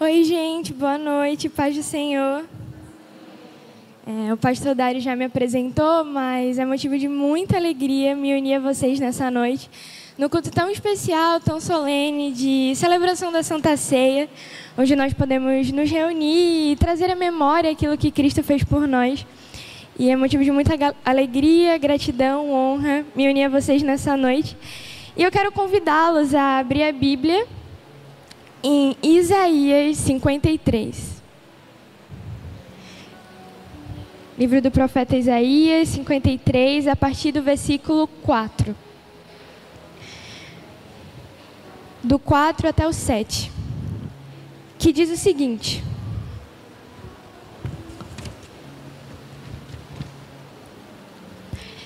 Oi, gente, boa noite, paz do Senhor. É, o pastor Dário já me apresentou, mas é motivo de muita alegria me unir a vocês nessa noite, no culto tão especial, tão solene, de celebração da Santa Ceia, onde nós podemos nos reunir e trazer à memória aquilo que Cristo fez por nós. E é motivo de muita alegria, gratidão, honra me unir a vocês nessa noite. E eu quero convidá-los a abrir a Bíblia em Isaías 53. Livro do profeta Isaías 53, a partir do versículo 4. Do 4 até o 7. Que diz o seguinte: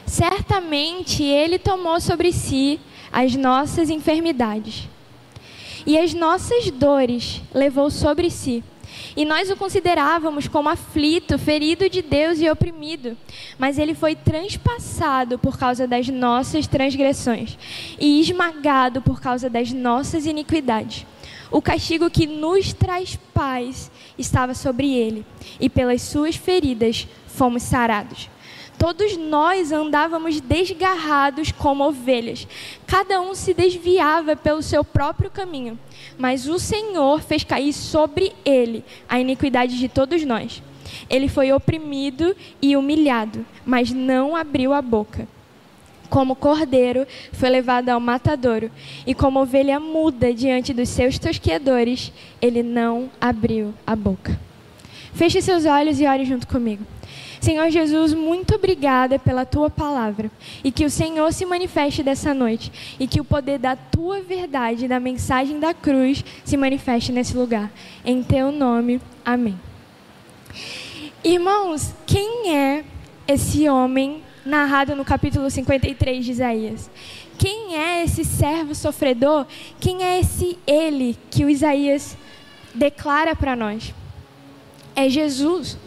Certamente ele tomou sobre si as nossas enfermidades e as nossas dores levou sobre si. E nós o considerávamos como aflito, ferido de Deus e oprimido. Mas ele foi transpassado por causa das nossas transgressões e esmagado por causa das nossas iniquidades. O castigo que nos traz paz estava sobre ele, e pelas suas feridas fomos sarados. Todos nós andávamos desgarrados como ovelhas, cada um se desviava pelo seu próprio caminho, mas o Senhor fez cair sobre ele a iniquidade de todos nós. Ele foi oprimido e humilhado, mas não abriu a boca. Como cordeiro foi levado ao matadouro, e como ovelha muda diante dos seus tosqueadores, ele não abriu a boca. Feche seus olhos e ore junto comigo. Senhor Jesus, muito obrigada pela tua palavra e que o Senhor se manifeste dessa noite e que o poder da tua verdade, da mensagem da cruz, se manifeste nesse lugar. Em teu nome, amém. Irmãos, quem é esse homem narrado no capítulo 53 de Isaías? Quem é esse servo sofredor? Quem é esse ele que o Isaías declara para nós? É Jesus.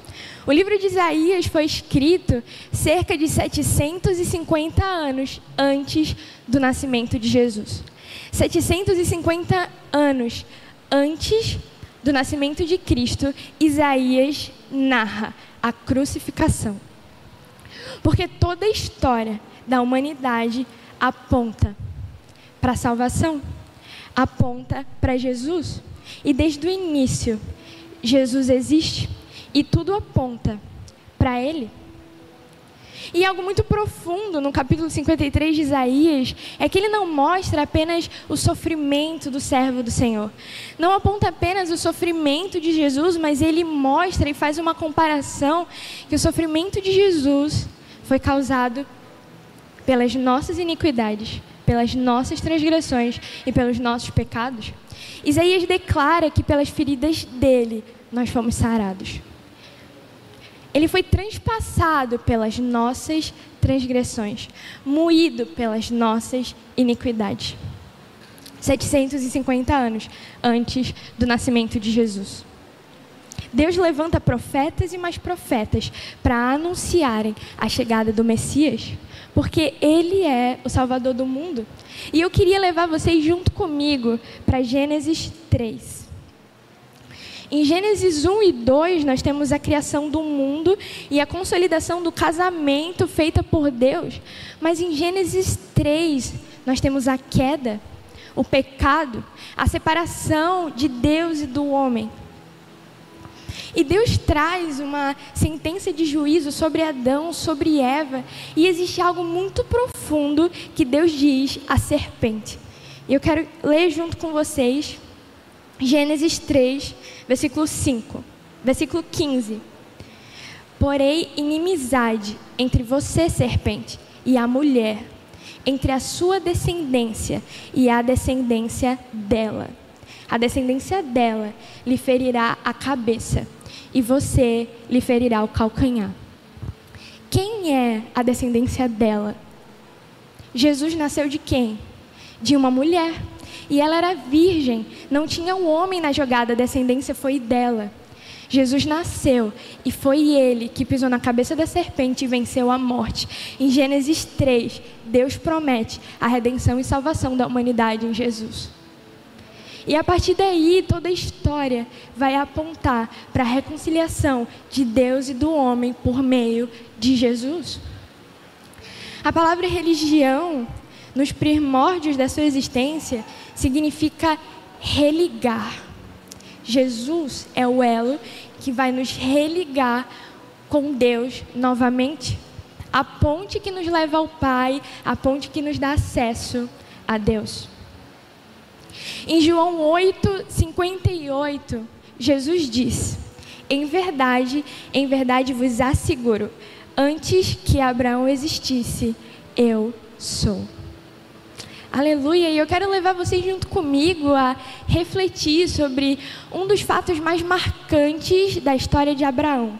O livro de Isaías foi escrito cerca de 750 anos antes do nascimento de Jesus. 750 anos antes do nascimento de Cristo, Isaías narra a crucificação. Porque toda a história da humanidade aponta para a salvação, aponta para Jesus. E desde o início, Jesus existe e tudo aponta para Ele. E algo muito profundo no capítulo 53 de Isaías é que ele não mostra apenas o sofrimento do servo do Senhor. Não aponta apenas o sofrimento de Jesus, mas ele mostra e faz uma comparação que o sofrimento de Jesus foi causado pelas nossas iniquidades, pelas nossas transgressões e pelos nossos pecados. Isaías declara que pelas feridas dele nós fomos sarados. Ele foi transpassado pelas nossas transgressões, moído pelas nossas iniquidades. 750 anos antes do nascimento de Jesus. Deus levanta profetas e mais profetas para anunciarem a chegada do Messias, porque Ele é o Salvador do mundo. E eu queria levar vocês junto comigo para Gênesis 3. Em Gênesis 1 e 2, nós temos a criação do mundo e a consolidação do casamento feita por Deus. Mas em Gênesis 3, nós temos a queda, o pecado, a separação de Deus e do homem. E Deus traz uma sentença de juízo sobre Adão, sobre Eva, e existe algo muito profundo que Deus diz à serpente. E eu quero ler junto com vocês Gênesis 3, versículo 5, versículo 15. Porém, inimizade entre você, serpente, e a mulher, entre a sua descendência e a descendência dela. A descendência dela lhe ferirá a cabeça, e você lhe ferirá o calcanhar. Quem é a descendência dela? Jesus nasceu de quem? De uma mulher e ela era virgem, não tinha um homem na jogada, a descendência foi dela. Jesus nasceu e foi ele que pisou na cabeça da serpente e venceu a morte. Em Gênesis 3, Deus promete a redenção e salvação da humanidade em Jesus. E a partir daí, toda a história vai apontar para a reconciliação de Deus e do homem por meio de Jesus. A palavra religião, nos primórdios da sua existência, significa religar. Jesus é o elo que vai nos religar com Deus novamente. A ponte que nos leva ao Pai, a ponte que nos dá acesso a Deus. Em João 8, 58, Jesus diz: Em verdade, em verdade vos asseguro, antes que Abraão existisse, eu sou. Aleluia! E eu quero levar vocês junto comigo a refletir sobre um dos fatos mais marcantes da história de Abraão: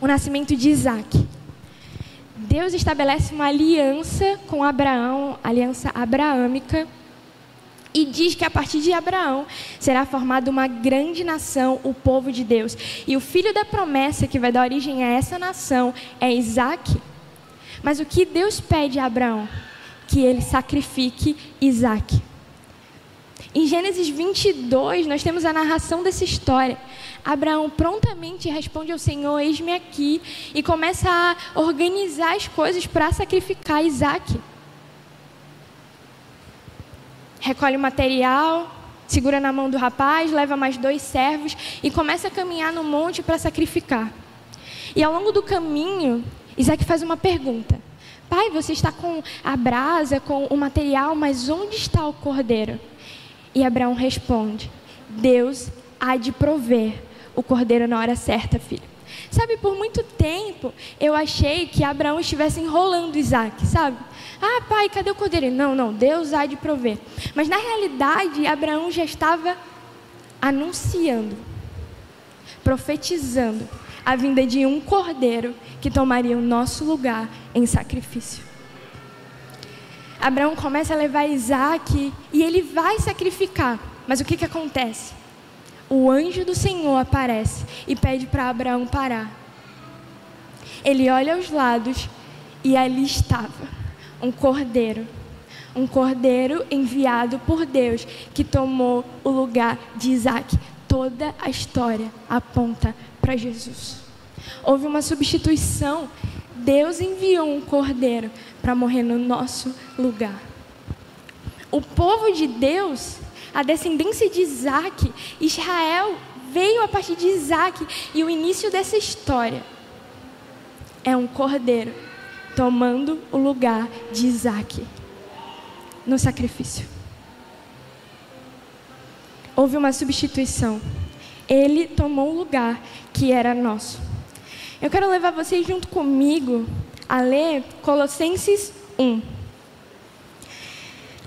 o nascimento de Isaac. Deus estabelece uma aliança com Abraão, aliança abraâmica, e diz que a partir de Abraão será formada uma grande nação, o povo de Deus. E o filho da promessa que vai dar origem a essa nação é Isaac. Mas o que Deus pede a Abraão? Que ele sacrifique Isaac. Em Gênesis 22, nós temos a narração dessa história. Abraão prontamente responde ao Senhor: Eis-me aqui, e começa a organizar as coisas para sacrificar Isaac recolhe o material, segura na mão do rapaz, leva mais dois servos e começa a caminhar no monte para sacrificar. E ao longo do caminho, Isaac faz uma pergunta: Pai, você está com a brasa, com o material, mas onde está o cordeiro? E Abraão responde: Deus há de prover o cordeiro na hora certa, filho. Sabe, por muito tempo eu achei que Abraão estivesse enrolando Isaac, sabe? Ah, pai, cadê o cordeiro? Não, não, Deus há de prover. Mas na realidade, Abraão já estava anunciando, profetizando a vinda de um cordeiro que tomaria o nosso lugar em sacrifício. Abraão começa a levar Isaac e ele vai sacrificar. Mas o que, que acontece? O anjo do Senhor aparece e pede para Abraão parar. Ele olha aos lados e ali estava um cordeiro. Um cordeiro enviado por Deus que tomou o lugar de Isaac. Toda a história aponta para Jesus. Houve uma substituição. Deus enviou um cordeiro para morrer no nosso lugar. O povo de Deus, a descendência de Isaac, Israel veio a partir de Isaac e o início dessa história é um cordeiro tomando o lugar de Isaac no sacrifício. Houve uma substituição. Ele tomou o lugar que era nosso. Eu quero levar vocês junto comigo a ler Colossenses 1.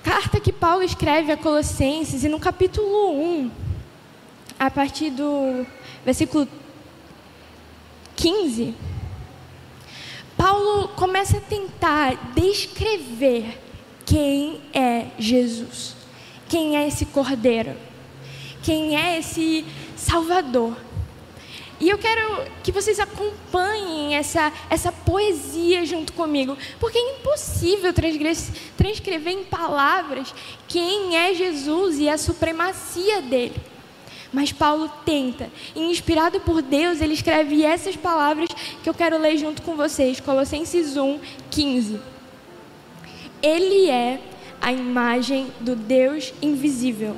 Carta que Paulo escreve a Colossenses, e no capítulo 1, a partir do versículo 15, Paulo começa a tentar descrever quem é Jesus, quem é esse cordeiro, quem é esse Salvador. E eu quero que vocês acompanhem essa, essa poesia junto comigo, porque é impossível transcrever em palavras quem é Jesus e a supremacia dele. Mas Paulo tenta, e inspirado por Deus, ele escreve essas palavras que eu quero ler junto com vocês, Colossenses 1, 15. Ele é a imagem do Deus invisível,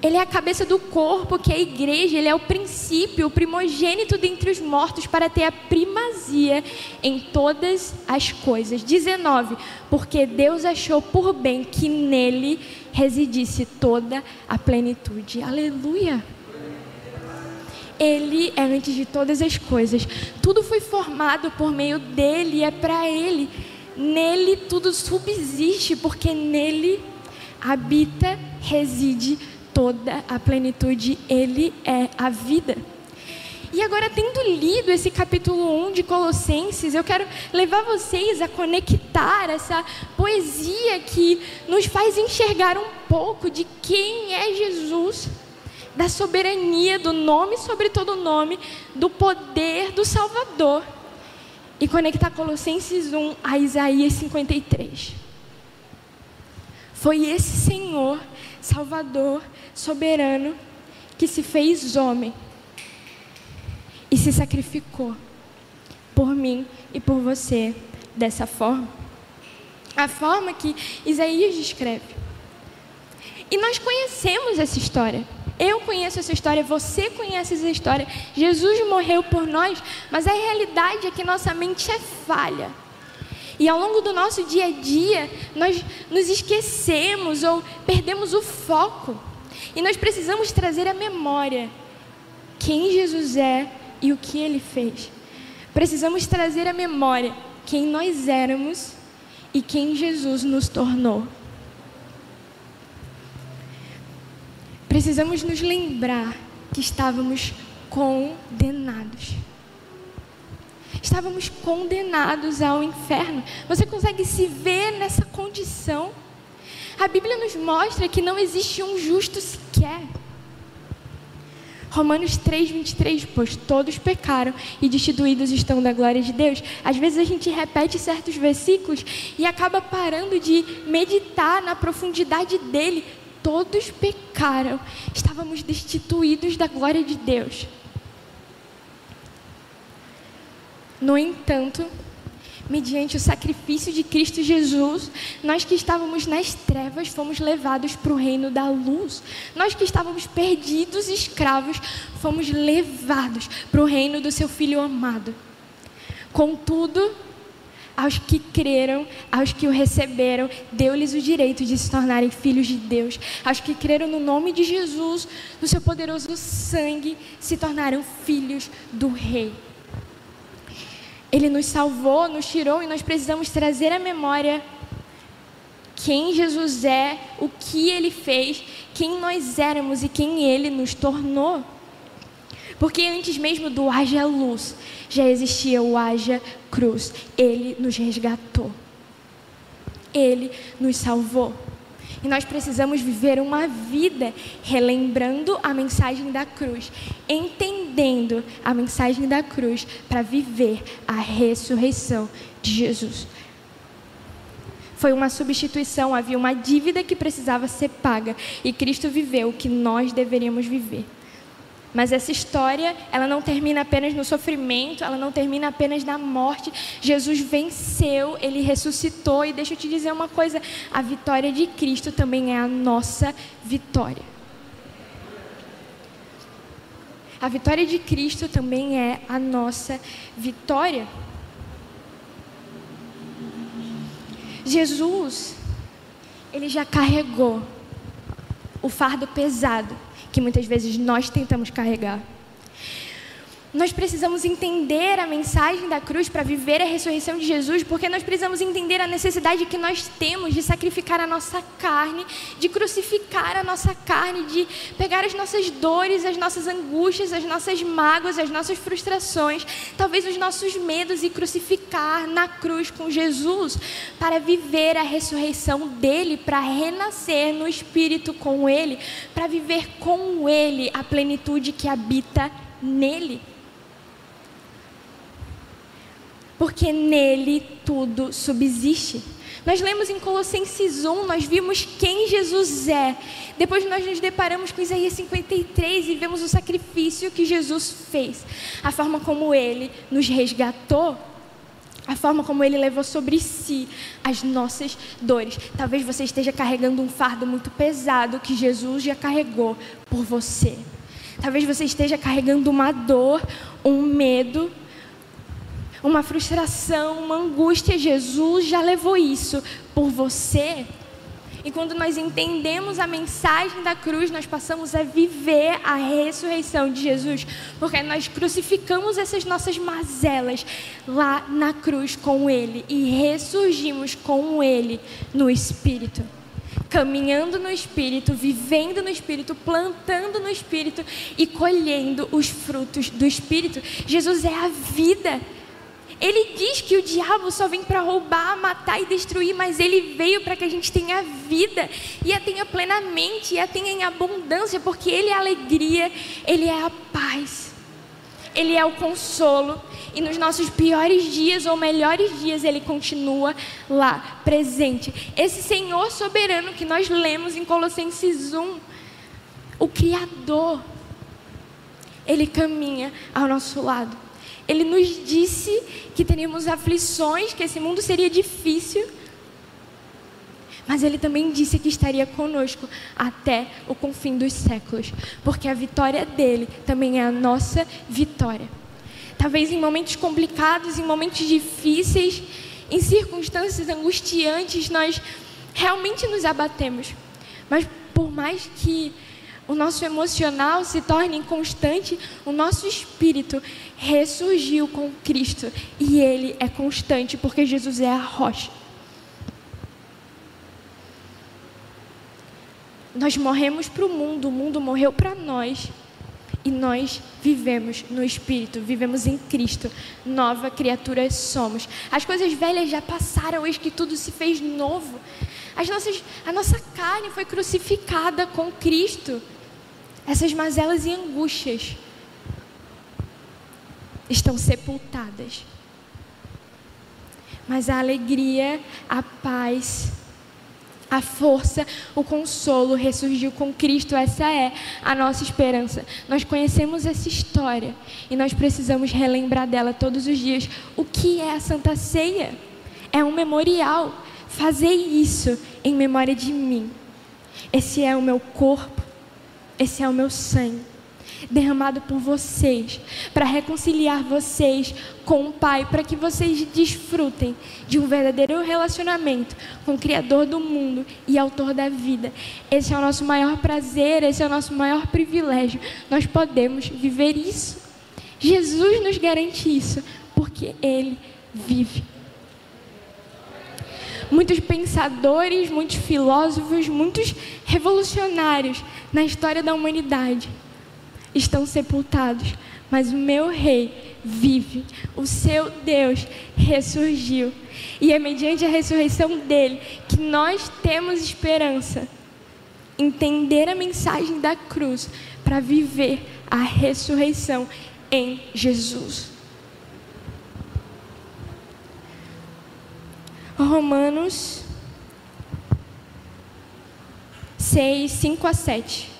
Ele é a cabeça do corpo, que é a igreja, ele é o princípio, o primogênito dentre os mortos, para ter a primazia em todas as coisas. 19. Porque Deus achou por bem que nele residisse toda a plenitude. Aleluia! Ele é antes de todas as coisas. Tudo foi formado por meio dele, é para ele. Nele tudo subsiste, porque nele habita, reside toda a plenitude. Ele é a vida. E agora, tendo lido esse capítulo 1 de Colossenses, eu quero levar vocês a conectar essa poesia que nos faz enxergar um pouco de quem é Jesus, da soberania, do nome sobre todo nome, do poder do Salvador. E conectar Colossenses 1 a Isaías 53. Foi esse Senhor, Salvador, soberano, que se fez homem e se sacrificou por mim e por você dessa forma. A forma que Isaías descreve. E nós conhecemos essa história. Eu conheço essa história, você conhece essa história. Jesus morreu por nós, mas a realidade é que nossa mente é falha. E ao longo do nosso dia a dia, nós nos esquecemos ou perdemos o foco. E nós precisamos trazer à memória quem Jesus é e o que ele fez. Precisamos trazer à memória quem nós éramos e quem Jesus nos tornou. Precisamos nos lembrar que estávamos condenados. Estávamos condenados ao inferno. Você consegue se ver nessa condição? A Bíblia nos mostra que não existe um justo sequer. Romanos 3, 23, pois todos pecaram e destituídos estão da glória de Deus. Às vezes a gente repete certos versículos e acaba parando de meditar na profundidade dele. Todos pecaram, estávamos destituídos da glória de Deus. No entanto, mediante o sacrifício de Cristo Jesus, nós que estávamos nas trevas fomos levados para o reino da luz. Nós que estávamos perdidos, escravos, fomos levados para o reino do seu Filho amado. Contudo, aos que creram, aos que o receberam, deu-lhes o direito de se tornarem filhos de Deus. Aos que creram no nome de Jesus, no seu poderoso sangue, se tornaram filhos do Rei. Ele nos salvou, nos tirou e nós precisamos trazer à memória quem Jesus é, o que ele fez, quem nós éramos e quem ele nos tornou. Porque antes mesmo do haja luz, já existia o haja cruz. Ele nos resgatou. Ele nos salvou. E nós precisamos viver uma vida relembrando a mensagem da cruz, entendendo a mensagem da cruz para viver a ressurreição de Jesus. Foi uma substituição, havia uma dívida que precisava ser paga e Cristo viveu o que nós deveríamos viver. Mas essa história, ela não termina apenas no sofrimento, ela não termina apenas na morte. Jesus venceu, ele ressuscitou e deixa eu te dizer uma coisa, a vitória de Cristo também é a nossa vitória. A vitória de Cristo também é a nossa vitória. Jesus, ele já carregou o fardo pesado que muitas vezes nós tentamos carregar. Nós precisamos entender a mensagem da cruz para viver a ressurreição de Jesus, porque nós precisamos entender a necessidade que nós temos de sacrificar a nossa carne, de crucificar a nossa carne, de pegar as nossas dores, as nossas angústias, as nossas mágoas, as nossas frustrações, talvez os nossos medos e crucificar na cruz com Jesus para viver a ressurreição dele, para renascer no espírito com ele, para viver com ele a plenitude que habita nele. Porque nele tudo subsiste. Nós lemos em Colossenses 1, nós vimos quem Jesus é. Depois nós nos deparamos com Isaías 53 e vemos o sacrifício que Jesus fez, a forma como ele nos resgatou, a forma como ele levou sobre si as nossas dores. Talvez você esteja carregando um fardo muito pesado que Jesus já carregou por você. Talvez você esteja carregando uma dor, um medo, uma frustração, uma angústia. Jesus já levou isso por você. E quando nós entendemos a mensagem da cruz, nós passamos a viver a ressurreição de Jesus, porque nós crucificamos essas nossas mazelas lá na cruz com Ele e ressurgimos com Ele no Espírito. caminhando no Espírito, vivendo no Espírito, plantando no Espírito e colhendo os frutos do Espírito. Jesus é a vida. Ele diz que o diabo só vem para roubar, matar e destruir, mas ele veio para que a gente tenha vida e a tenha plenamente, e a tenha em abundância, porque ele é a alegria, ele é a paz, ele é o consolo. E nos nossos piores dias ou melhores dias, ele continua lá, presente. Esse Senhor soberano que nós lemos em Colossenses 1, o Criador, ele caminha ao nosso lado. Ele nos disse que teríamos aflições, que esse mundo seria difícil. Mas ele também disse que estaria conosco até o confim dos séculos, porque a vitória dele também é a nossa vitória. Talvez em momentos complicados, em momentos difíceis, em circunstâncias angustiantes, nós realmente nos abatemos. Mas por mais que o nosso emocional se torne inconstante, o nosso espírito ressurgiu com Cristo e ele é constante porque Jesus é a rocha. Nós morremos para o mundo, o mundo morreu para nós. E nós vivemos no Espírito, vivemos em Cristo, nova criatura somos. As coisas velhas já passaram, eis que tudo se fez novo. As nossas, a nossa carne foi crucificada com Cristo essas mazelas e angústias estão sepultadas. Mas a alegria, a paz, a força, o consolo ressurgiu com Cristo. Essa é a nossa esperança. Nós conhecemos essa história e nós precisamos relembrar dela todos os dias. O que é a Santa Ceia? É um memorial. Fazer isso em memória de mim. Esse é o meu corpo esse é o meu sangue, derramado por vocês, para reconciliar vocês com o Pai, para que vocês desfrutem de um verdadeiro relacionamento com o Criador do mundo e Autor da vida. Esse é o nosso maior prazer, esse é o nosso maior privilégio. Nós podemos viver isso. Jesus nos garante isso, porque Ele vive muitos pensadores, muitos filósofos, muitos revolucionários na história da humanidade estão sepultados, mas o meu rei vive, o seu Deus ressurgiu. E é mediante a ressurreição dele que nós temos esperança. Entender a mensagem da cruz para viver a ressurreição em Jesus. Romanos 6, 5 a 7.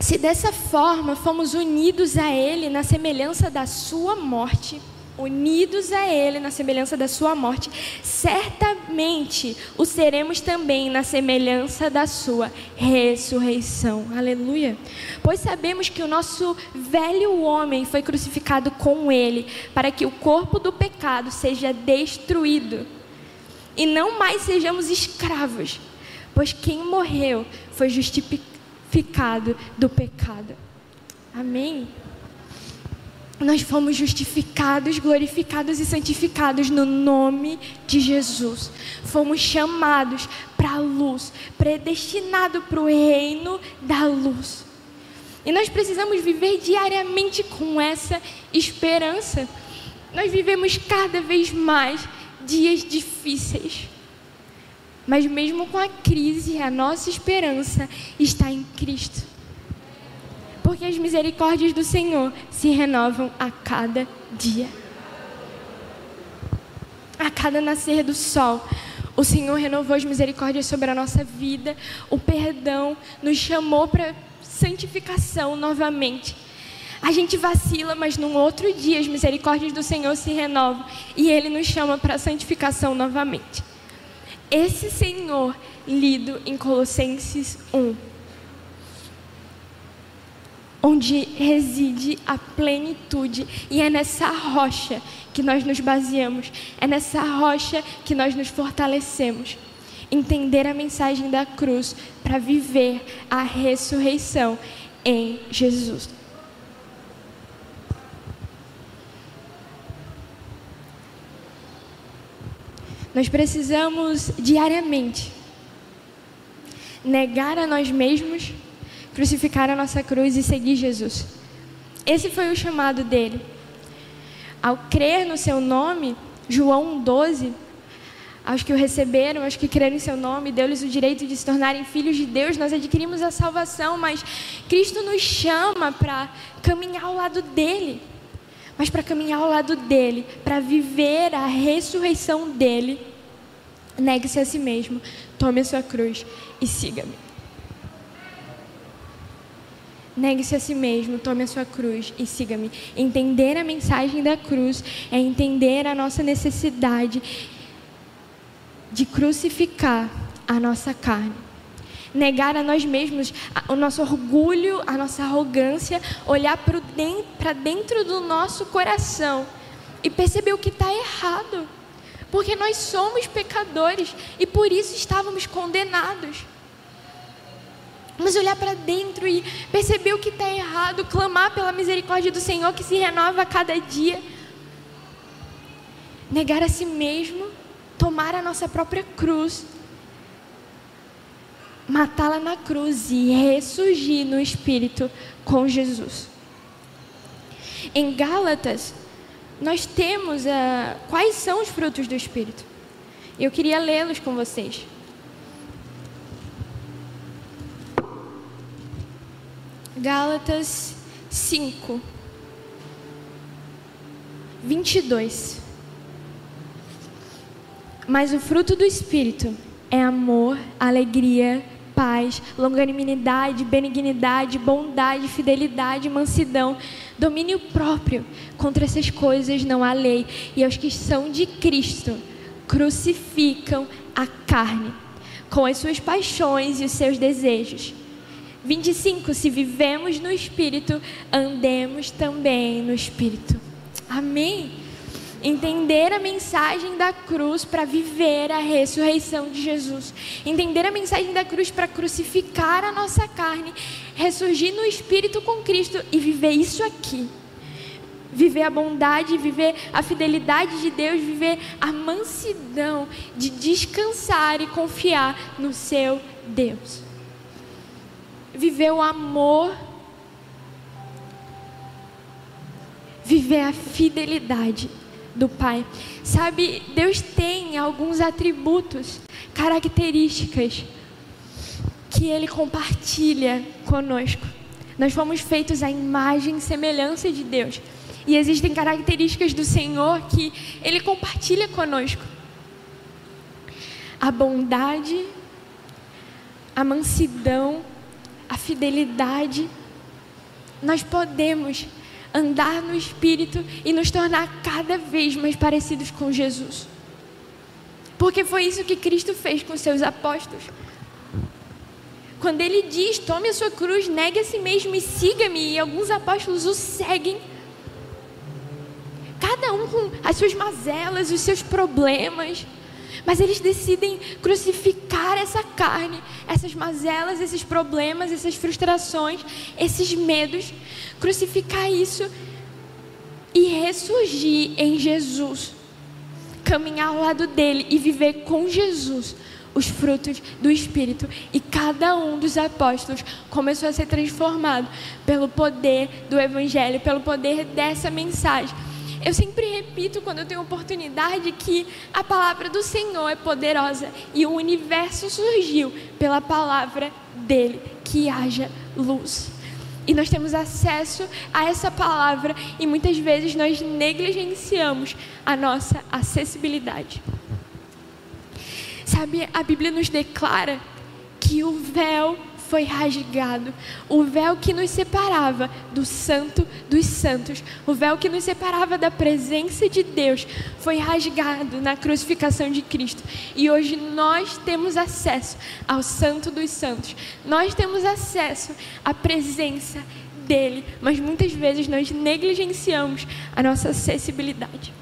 Se dessa forma fomos unidos a Ele na semelhança da Sua morte, unidos a Ele na semelhança da Sua morte, certamente o seremos também na semelhança da Sua ressurreição. Aleluia. Pois sabemos que o nosso velho homem foi crucificado com Ele, para que o corpo do pecado seja destruído e não mais sejamos escravos, pois quem morreu foi justificado do pecado. Amém nós fomos justificados, glorificados e santificados no nome de Jesus. Fomos chamados para a luz, predestinados para o reino da luz. E nós precisamos viver diariamente com essa esperança. Nós vivemos cada vez mais dias difíceis. Mas mesmo com a crise, a nossa esperança está em Cristo porque as misericórdias do Senhor se renovam a cada dia. A cada nascer do sol, o Senhor renovou as misericórdias sobre a nossa vida, o perdão nos chamou para santificação novamente. A gente vacila, mas num outro dia as misericórdias do Senhor se renovam e Ele nos chama para santificação novamente. Esse Senhor, lido em Colossenses 1, onde reside a plenitude. E é nessa rocha que nós nos baseamos, é nessa rocha que nós nos fortalecemos. Entender a mensagem da cruz para viver a ressurreição em Jesus. Nós precisamos diariamente negar a nós mesmos, crucificar a nossa cruz e seguir Jesus. Esse foi o chamado dele. Ao crer no seu nome, João 12, aos que o receberam, aos que creram em seu nome, deu-lhes o direito de se tornarem filhos de Deus, nós adquirimos a salvação, mas Cristo nos chama para caminhar ao lado dele. Mas para caminhar ao lado dele, para viver a ressurreição dele, negue-se a si mesmo, tome a sua cruz e siga-me. Negue-se a si mesmo, tome a sua cruz e siga-me. Entender a mensagem da cruz é entender a nossa necessidade de crucificar a nossa carne. Negar a nós mesmos o nosso orgulho, a nossa arrogância, olhar para dentro do nosso coração e perceber o que está errado. Porque nós somos pecadores e por isso estávamos condenados. Mas olhar para dentro e perceber o que está errado, clamar pela misericórdia do Senhor que se renova a cada dia. Negar a si mesmo tomar a nossa própria cruz, matá-la na cruz e ressurgir no Espírito com Jesus. Em Gálatas, nós temos uh, quais são os frutos do Espírito. Eu queria lê-los com vocês. Gálatas 5, 22. Mas o fruto do Espírito é amor, alegria, paz, longanimidade, benignidade, bondade, fidelidade, mansidão, domínio próprio. Contra essas coisas não há lei. E aos que são de Cristo crucificam a carne com as suas paixões e os seus desejos. 25. Se vivemos no Espírito, andemos também no Espírito. Amém entender a mensagem da cruz para viver a ressurreição de Jesus, entender a mensagem da cruz para crucificar a nossa carne, ressurgir no Espírito com Cristo e viver isso aqui. Viver a bondade, viver a fidelidade de Deus, viver a mansidão de descansar e confiar no seu Deus. Viver o amor, viver a fidelidade do Pai. Sabe, Deus tem alguns atributos, características que Ele compartilha conosco. Nós fomos feitos à imagem e semelhança de Deus. E existem características do Senhor que Ele compartilha conosco. A bondade, a mansidão, a fidelidade. Nós podemos andar no Espírito e nos tornar cada vez mais parecidos com Jesus. Porque foi isso que Cristo fez com seus apóstolos. Quando ele diz: tome a sua cruz, negue a si mesmo e siga-me, e alguns apóstolos o seguem, cada um com as suas mazelas, os seus problemas, mas eles decidem crucificar essa carne, essas mazelas, esses problemas, essas frustrações, esses medos, crucificar isso e ressurgir em Jesus. Caminhar ao lado dele e viver com Jesus os frutos do Espírito. E cada um dos apóstolos começou a ser transformado pelo poder do Evangelho, pelo poder dessa mensagem. Eu sempre repito quando eu tenho oportunidade que a palavra do Senhor é poderosa e o universo surgiu pela palavra dele, que haja luz. E nós temos acesso a essa palavra e muitas vezes nós negligenciamos a nossa acessibilidade. Sabe, a Bíblia nos declara que o véu foi rasgado. O véu que nos separava do Santo dos Santos, o véu que nos separava da presença de Deus, foi rasgado na crucificação de Cristo. E hoje nós temos acesso ao Santo dos Santos. Nós temos acesso à presença dele, mas muitas vezes nós negligenciamos a nossa acessibilidade.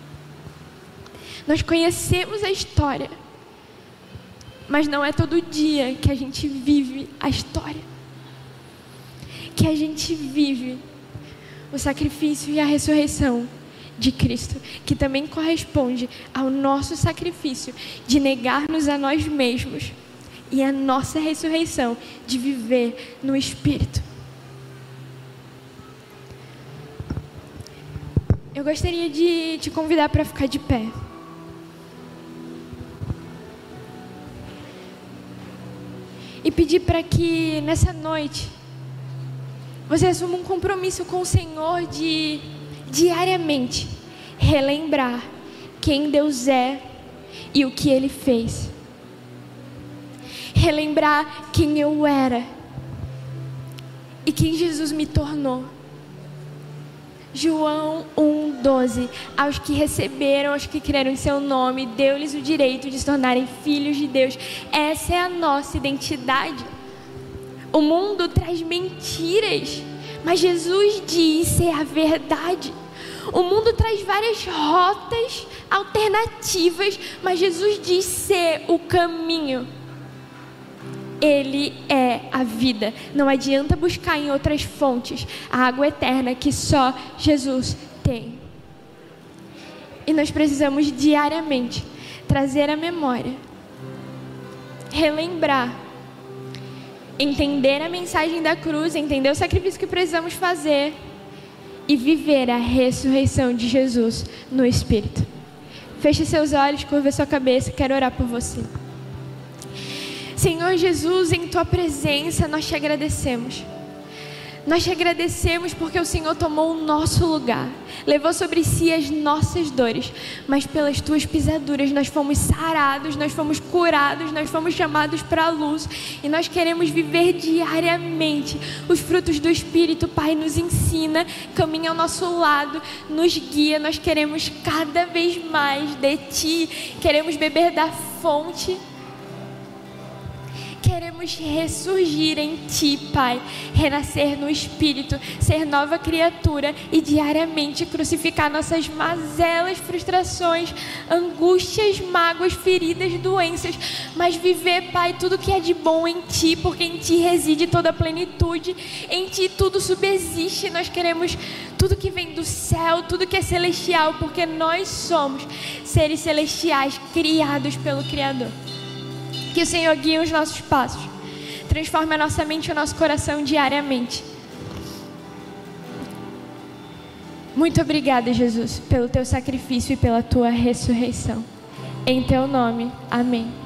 Nós conhecemos a história mas não é todo dia que a gente vive a história. Que a gente vive o sacrifício e a ressurreição de Cristo, que também corresponde ao nosso sacrifício de negar-nos a nós mesmos e a nossa ressurreição de viver no Espírito. Eu gostaria de te convidar para ficar de pé. E pedir para que nessa noite você assuma um compromisso com o Senhor de diariamente relembrar quem Deus é e o que Ele fez. Relembrar quem eu era e quem Jesus me tornou. João 1,12. Aos que receberam, aos que creram em seu nome, deu-lhes o direito de se tornarem filhos de Deus. Essa é a nossa identidade. O mundo traz mentiras mas Jesus diz ser a verdade. O mundo traz várias rotas alternativas, mas Jesus diz ser o caminho. Ele é a vida. Não adianta buscar em outras fontes a água eterna que só Jesus tem. E nós precisamos diariamente trazer a memória, relembrar entender a mensagem da cruz, entender o sacrifício que precisamos fazer e viver a ressurreição de Jesus no Espírito. Feche seus olhos, curva sua cabeça, quero orar por você. Senhor Jesus, em tua presença nós te agradecemos. Nós te agradecemos porque o Senhor tomou o nosso lugar, levou sobre si as nossas dores, mas pelas tuas pisaduras nós fomos sarados, nós fomos curados, nós fomos chamados para a luz e nós queremos viver diariamente os frutos do Espírito. Pai, nos ensina, caminha ao nosso lado, nos guia. Nós queremos cada vez mais de Ti, queremos beber da fonte queremos ressurgir em Ti, Pai, renascer no Espírito, ser nova criatura e diariamente crucificar nossas mazelas, frustrações, angústias, mágoas, feridas, doenças, mas viver, Pai, tudo que é de bom em Ti, porque em Ti reside toda a plenitude, em Ti tudo subsiste. Nós queremos tudo que vem do céu, tudo que é celestial, porque nós somos seres celestiais criados pelo Criador. Que o Senhor guie os nossos passos. Transforme a nossa mente e o nosso coração diariamente. Muito obrigada, Jesus, pelo teu sacrifício e pela tua ressurreição. Em teu nome. Amém.